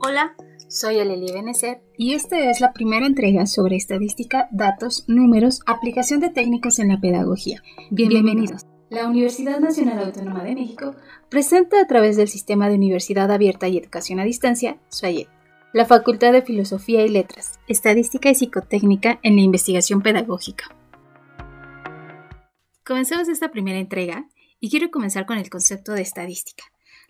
Hola, soy Aleli Benecer y esta es la primera entrega sobre estadística, datos, números, aplicación de técnicas en la pedagogía. Bienvenidos. La Universidad Nacional Autónoma de México presenta a través del Sistema de Universidad Abierta y Educación a Distancia, SUAYET, la Facultad de Filosofía y Letras, Estadística y Psicotécnica en la Investigación Pedagógica. Comencemos esta primera entrega y quiero comenzar con el concepto de estadística.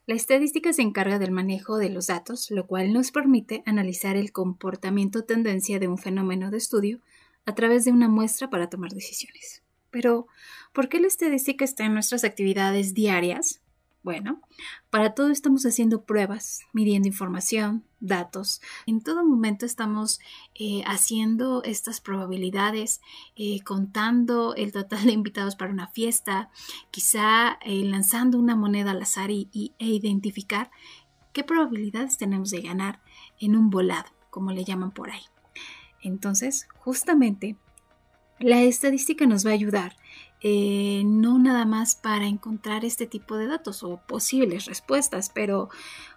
La estadística se encarga del manejo de los datos, lo cual nos permite analizar el comportamiento tendencia de un fenómeno de estudio a través de una muestra para tomar decisiones. Pero, ¿por qué la estadística está en nuestras actividades diarias? Bueno, para todo estamos haciendo pruebas, midiendo información, datos. En todo momento estamos eh, haciendo estas probabilidades, eh, contando el total de invitados para una fiesta, quizá eh, lanzando una moneda al azar y, e identificar qué probabilidades tenemos de ganar en un volado, como le llaman por ahí. Entonces, justamente, la estadística nos va a ayudar eh, no nada más para encontrar este tipo de datos o posibles respuestas, pero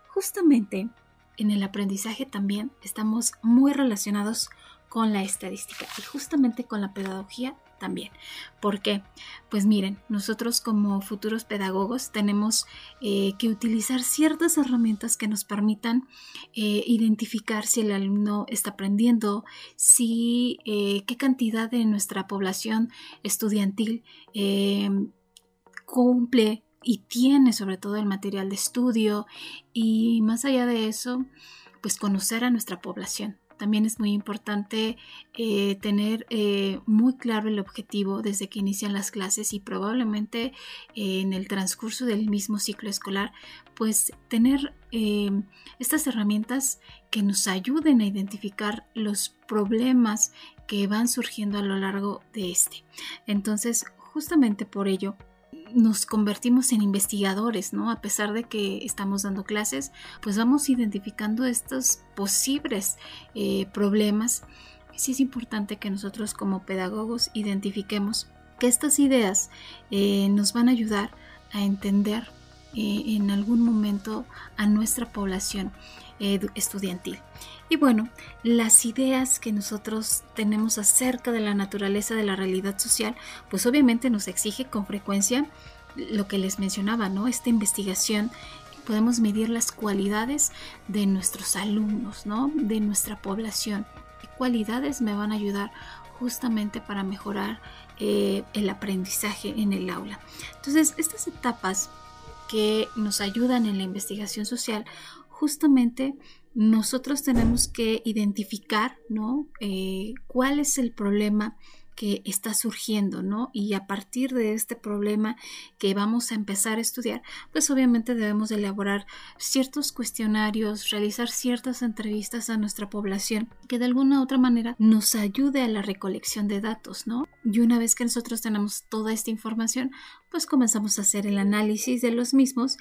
justamente en el aprendizaje también estamos muy relacionados con la estadística y justamente con la pedagogía también. ¿Por qué? Pues miren, nosotros como futuros pedagogos tenemos eh, que utilizar ciertas herramientas que nos permitan eh, identificar si el alumno está aprendiendo, si eh, qué cantidad de nuestra población estudiantil cumple y tiene sobre todo el material de estudio y más allá de eso, pues conocer a nuestra población, también es muy importante eh, tener eh, muy claro el objetivo desde que inician las clases y probablemente eh, en el transcurso del mismo ciclo escolar, pues tener estas herramientas que nos ayuden a identificar los problemas que van surgiendo a lo largo de este. Entonces, justamente por ello, nos convertimos en investigadores, ¿no? A pesar de que estamos dando clases, pues vamos identificando estos posibles eh, problemas. Sí es importante que nosotros como pedagogos identifiquemos que estas ideas eh, nos van a ayudar a entender eh, en algún momento a nuestra población estudiantil. Y bueno, las ideas que nosotros tenemos acerca de la naturaleza de la realidad social, pues obviamente nos exige con frecuencia lo que les mencionaba, ¿no? Esta investigación podemos medir las cualidades de nuestros alumnos, ¿no? De nuestra población. ¿Qué cualidades me van a ayudar justamente para mejorar eh, el aprendizaje en el aula? Entonces, estas etapas que nos ayudan en la investigación social, justamente nosotros tenemos que identificar, ¿no? Eh, ¿Cuál es el problema que está surgiendo, ¿no? Y a partir de este problema que vamos a empezar a estudiar, pues obviamente debemos elaborar ciertos cuestionarios, realizar ciertas entrevistas a nuestra población que de alguna u otra manera nos ayude a la recolección de datos, ¿no? Y una vez que nosotros tenemos toda esta información, pues comenzamos a hacer el análisis de los mismos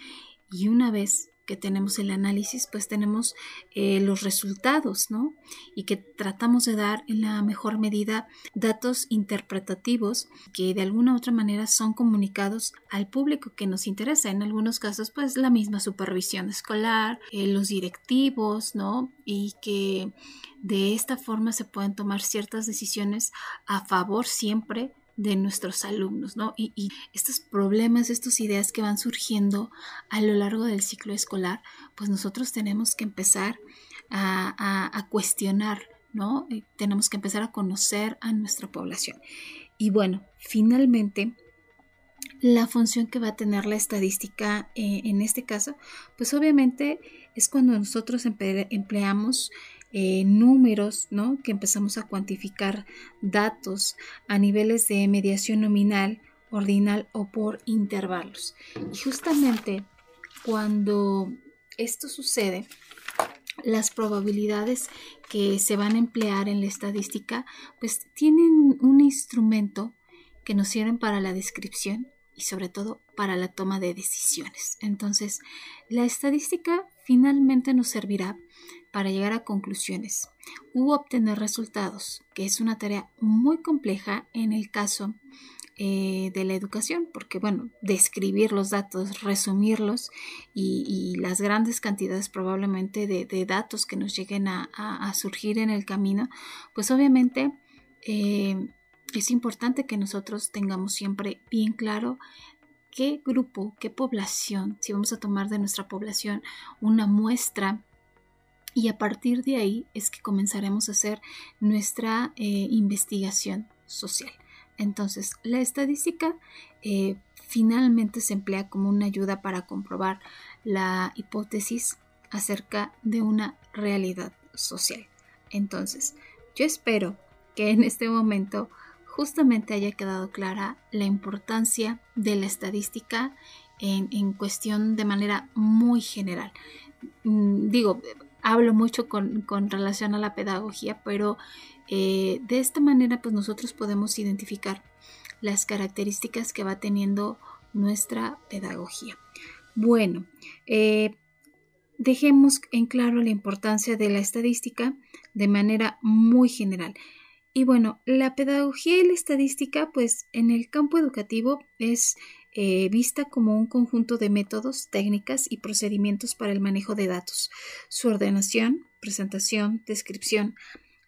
y una vez que tenemos el análisis, pues tenemos eh, los resultados, ¿no? Y que tratamos de dar en la mejor medida datos interpretativos que de alguna u otra manera son comunicados al público que nos interesa. En algunos casos, pues la misma supervisión escolar, eh, los directivos, ¿no? Y que de esta forma se pueden tomar ciertas decisiones a favor siempre de nuestros alumnos, ¿no? Y, estos problemas, estas ideas que van surgiendo a lo largo del ciclo escolar, pues nosotros tenemos que empezar a, cuestionar, ¿no? tenemos que empezar a conocer a nuestra población. Y bueno, finalmente, la función que va a tener la estadística eh, en este caso, pues obviamente es cuando nosotros empleamos eh, números, ¿no? Que empezamos a cuantificar datos a niveles de mediación nominal, ordinal o por intervalos. Y justamente cuando esto sucede, las probabilidades que se van a emplear en la estadística, pues tienen un instrumento que nos sirven para la descripción y sobre todo para la toma de decisiones. Entonces, la estadística finalmente nos servirá para llegar a conclusiones u obtener resultados, que es una tarea muy compleja en el caso eh, de la educación, porque bueno, describir los datos, resumirlos y, las grandes cantidades probablemente de, datos que nos lleguen a, surgir en el camino, pues obviamente eh, es importante que nosotros tengamos siempre bien claro qué grupo, qué población, si vamos a tomar de nuestra población una muestra y a partir de ahí es que comenzaremos a hacer nuestra eh, investigación social. Entonces, la estadística eh, finalmente se emplea como una ayuda para comprobar la hipótesis acerca de una realidad social. Entonces, yo espero que en este momento justamente haya quedado clara la importancia de la estadística en, cuestión de manera muy general. Mm, digo, hablo mucho con, relación a la pedagogía, pero eh, de esta manera, pues nosotros podemos identificar las características que va teniendo nuestra pedagogía. Bueno, eh, dejemos en claro la importancia de la estadística de manera muy general. Y bueno, la pedagogía y la estadística, pues en el campo educativo es eh, vista como un conjunto de métodos, técnicas y procedimientos para el manejo de datos, su ordenación, presentación, descripción,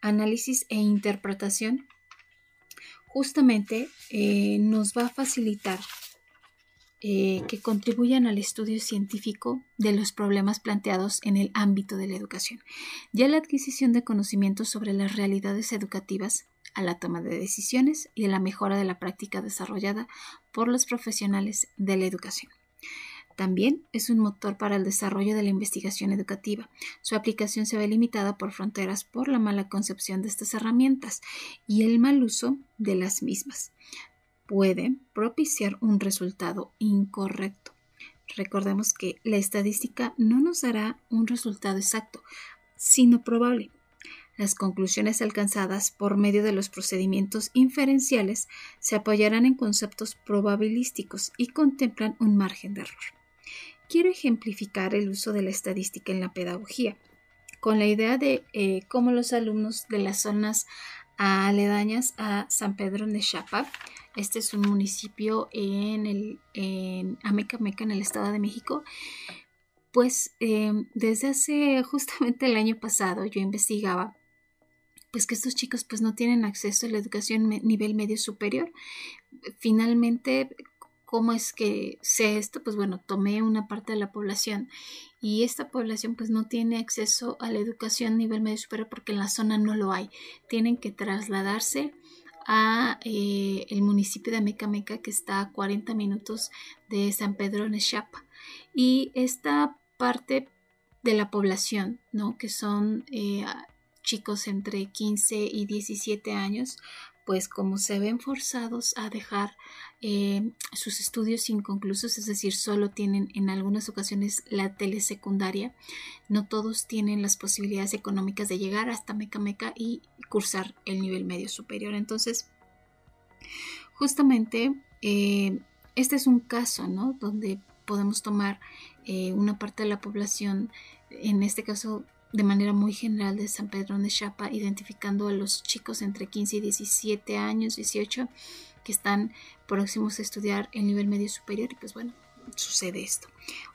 análisis e interpretación, justamente eh, nos va a facilitar eh, que contribuyan al estudio científico de los problemas planteados en el ámbito de la educación, ya la adquisición de conocimientos sobre las realidades educativas, a la toma de decisiones y a la mejora de la práctica desarrollada por los profesionales de la educación. También es un motor para el desarrollo de la investigación educativa. Su aplicación se ve limitada por fronteras por la mala concepción de estas herramientas y el mal uso de las mismas. Puede propiciar un resultado incorrecto. Recordemos que la estadística no nos dará un resultado exacto, sino probable. Las conclusiones alcanzadas por medio de los procedimientos inferenciales se apoyarán en conceptos probabilísticos y contemplan un margen de error quiero ejemplificar el uso de la estadística en la pedagogía, con la idea de eh, cómo los alumnos de las zonas aledañas a San Pedro de Chapa, este es un municipio en, el, en Amecameca, en el Estado de México, pues em, desde hace justamente el año pasado yo investigaba pues que estos chicos pues no tienen acceso a la educación nivel medio superior. Finalmente ¿Cómo es que sé esto? Pues bueno, tomé una parte de la población y esta población pues no tiene acceso a la educación a nivel medio superior porque en la zona no lo hay. Tienen que trasladarse a eh, el municipio de Mecameca que está a 40 minutos de San Pedro Nechapa. Y esta parte de la población, ¿no? Que son eh, chicos entre 15 y 17 años, pues como se ven forzados a dejar eh, sus estudios inconclusos, es decir, solo tienen en algunas ocasiones la telesecundaria, no todos tienen las posibilidades económicas de llegar hasta Meca Meca y cursar el nivel medio superior. Entonces, justamente eh, este es un caso, ¿no? Donde podemos tomar eh, una parte de la población, en este caso de manera muy general de San Pedro de Chapa, identificando a los chicos entre 15 y 17 años, 18, que están próximos a estudiar el nivel medio superior y pues bueno, sucede esto.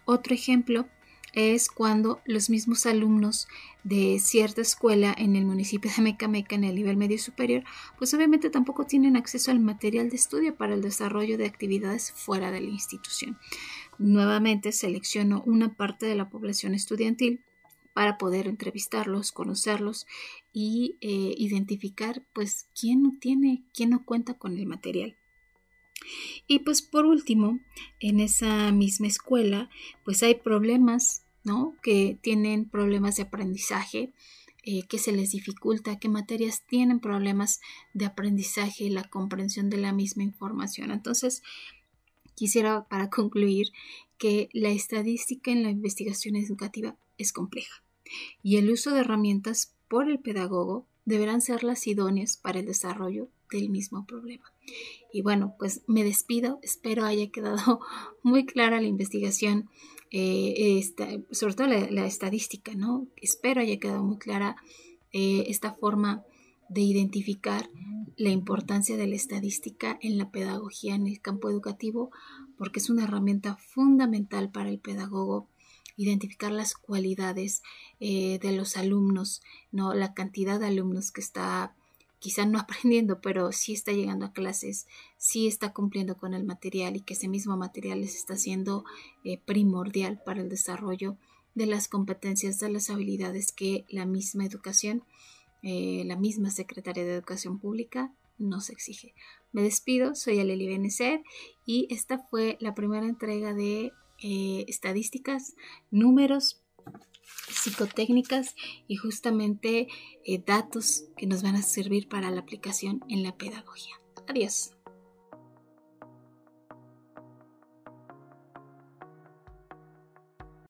Otro ejemplo es cuando los mismos alumnos de cierta escuela en el municipio de Mecameca en el nivel medio superior, pues obviamente tampoco tienen acceso al material de estudio para el desarrollo de actividades fuera de la institución. Nuevamente selecciono una parte de la población estudiantil para poder entrevistarlos, conocerlos y eh, identificar pues quién no tiene, quién no cuenta con el material. Y pues por último, en esa misma escuela pues hay problemas, ¿no? Que tienen problemas de aprendizaje, eh, que se les dificulta, qué materias tienen problemas de aprendizaje y la comprensión de la misma información. Entonces, quisiera para concluir que la estadística en la investigación educativa es compleja y el uso de herramientas por el pedagogo deberán ser las idóneas para el desarrollo del mismo problema. Y bueno, pues me despido, espero haya quedado muy clara la investigación, eh, sobre todo la, estadística, ¿no? Espero haya quedado muy clara eh, esta forma de identificar la importancia de la estadística en la pedagogía en el campo educativo porque es una herramienta fundamental para el pedagogo identificar las cualidades eh, de los alumnos, no la cantidad de alumnos que está quizá no aprendiendo, pero sí está llegando a clases, sí está cumpliendo con el material y que ese mismo material les está siendo eh, primordial para el desarrollo de las competencias, de las habilidades que la misma educación, eh, la misma Secretaría de Educación Pública nos exige. Me despido, soy Aleli Benecer y esta fue la primera entrega de eh, estadísticas, números, psicotécnicas y justamente eh, datos que nos van a servir para la aplicación en la pedagogía. Adiós.